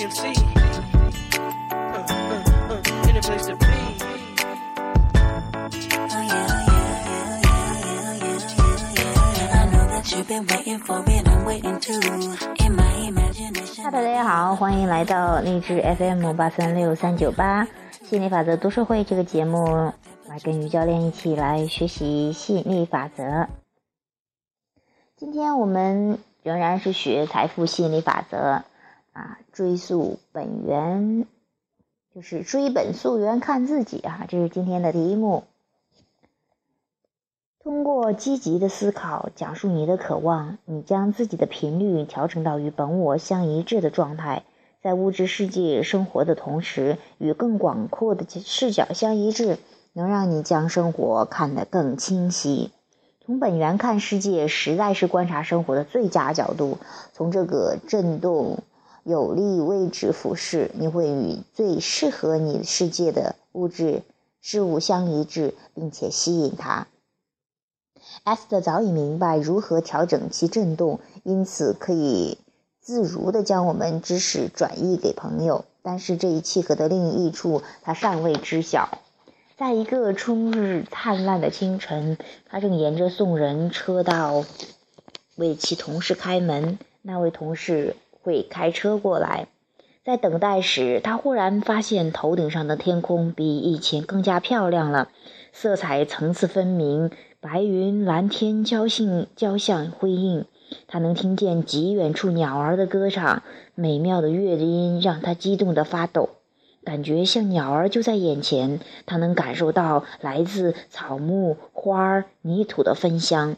哈，大家好，欢迎来到励志 FM 八三六三九八吸引力法则读书会这个节目，来跟于教练一起来学习吸引力法则。今天我们仍然是学财富吸引力法则啊，追溯本源，就是追本溯源看自己啊，这是今天的题目。通过积极的思考，讲述你的渴望，你将自己的频率调整到与本我相一致的状态，在物质世界生活的同时，与更广阔的视角相一致，能让你将生活看得更清晰。从本源看世界，实在是观察生活的最佳角度。从这个震动有利位置俯视，你会与最适合你世界的物质事物相一致，并且吸引它。艾斯特早已明白如何调整其振动，因此可以自如地将我们知识转移给朋友。但是这一契合的另一处，他尚未知晓。在一个春日灿烂的清晨，他正沿着送人车道为其同事开门。那位同事会开车过来。在等待时，他忽然发现头顶上的天空比以前更加漂亮了，色彩层次分明。白云、蓝天交信交相辉映，他能听见极远处鸟儿的歌唱，美妙的乐音让他激动得发抖，感觉像鸟儿就在眼前。他能感受到来自草木、花儿、泥土的芬香，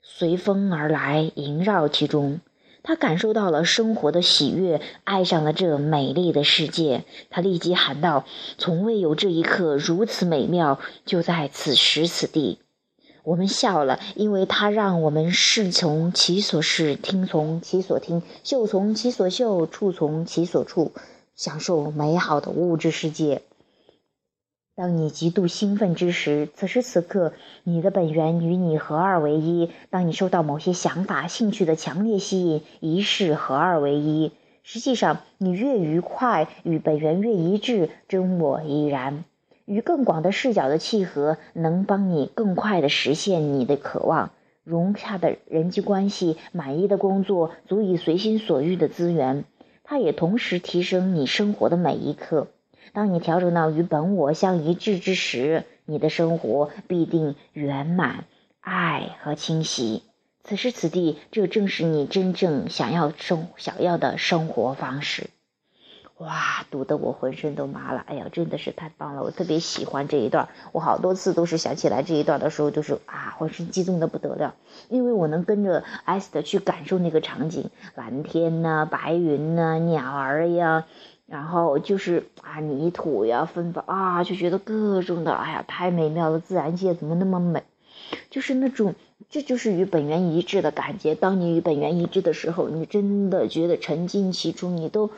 随风而来，萦绕其中。他感受到了生活的喜悦，爱上了这美丽的世界。他立即喊道：“从未有这一刻如此美妙，就在此时此地。”我们笑了，因为他让我们视从其所视，听从其所听，嗅从其所嗅，触从其所触，享受美好的物质世界。当你极度兴奋之时，此时此刻，你的本源与你合二为一。当你受到某些想法、兴趣的强烈吸引，一世合二为一。实际上，你越愉快，与本源越一致，真我亦然。与更广的视角的契合，能帮你更快地实现你的渴望。融洽的人际关系、满意的工作、足以随心所欲的资源，它也同时提升你生活的每一刻。当你调整到与本我相一致之时，你的生活必定圆满、爱和清晰。此时此地，这正是你真正想要生想要的生活方式。哇，读得我浑身都麻了！哎呀，真的是太棒了！我特别喜欢这一段，我好多次都是想起来这一段的时候，就是啊，浑身激动的不得了，因为我能跟着艾斯的去感受那个场景，蓝天呐，白云呐，鸟儿呀，然后就是啊，泥土呀，芬芳啊，就觉得各种的，哎呀，太美妙了！自然界怎么那么美？就是那种，这就是与本源一致的感觉。当你与本源一致的时候，你真的觉得沉浸其中，你都。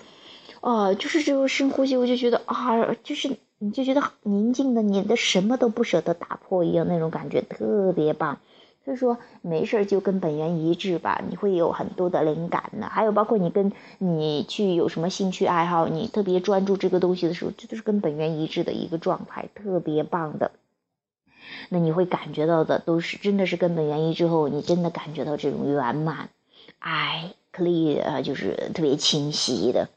哦，就是这个深呼吸，我就觉得啊，就是你就觉得宁静的，你的什么都不舍得打破一样，那种感觉特别棒。所以说，没事就跟本源一致吧，你会有很多的灵感呢。还有包括你跟你去有什么兴趣爱好，你特别专注这个东西的时候，这都是跟本源一致的一个状态，特别棒的。那你会感觉到的都是真的是跟本源一致后，你真的感觉到这种圆满、爱、clear，就是特别清晰的。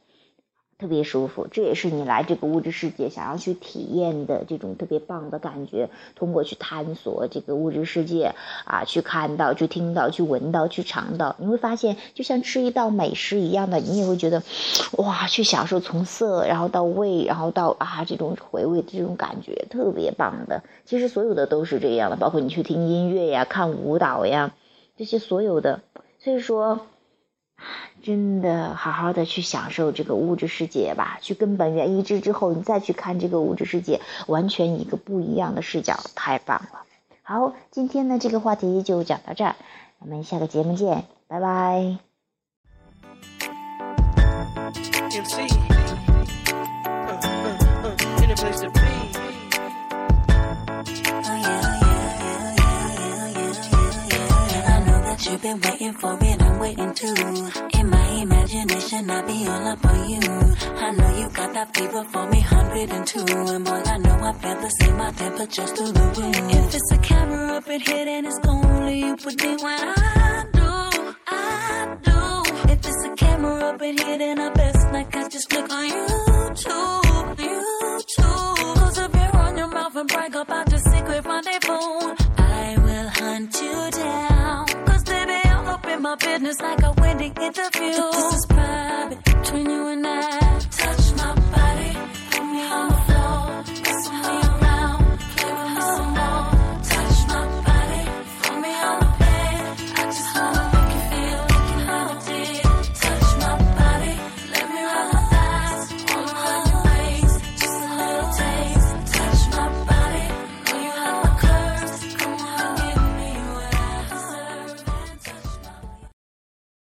特别舒服，这也是你来这个物质世界想要去体验的这种特别棒的感觉。通过去探索这个物质世界啊，去看到、去听到、去闻到、去尝到，你会发现，就像吃一道美食一样的，你也会觉得，哇，去享受从色，然后到味，然后到啊这种回味的这种感觉，特别棒的。其实所有的都是这样的，包括你去听音乐呀、看舞蹈呀，这些所有的。所以说。真的，好好的去享受这个物质世界吧，去跟本源一致之后，你再去看这个物质世界，完全一个不一样的视角，太棒了。好，今天呢这个话题就讲到这儿，我们下个节目见，拜拜。You've been waiting for it, Waiting too. In my imagination. attention, I be all up on you. I know you got that fever for me, 102. And boy, I know I'd rather see my temper just through the wind. If it's a camera up in here, then it's only you put me when I do, I do. If it's a camera up in here, then I best like I just click on YouTube. Business like a wedding interview.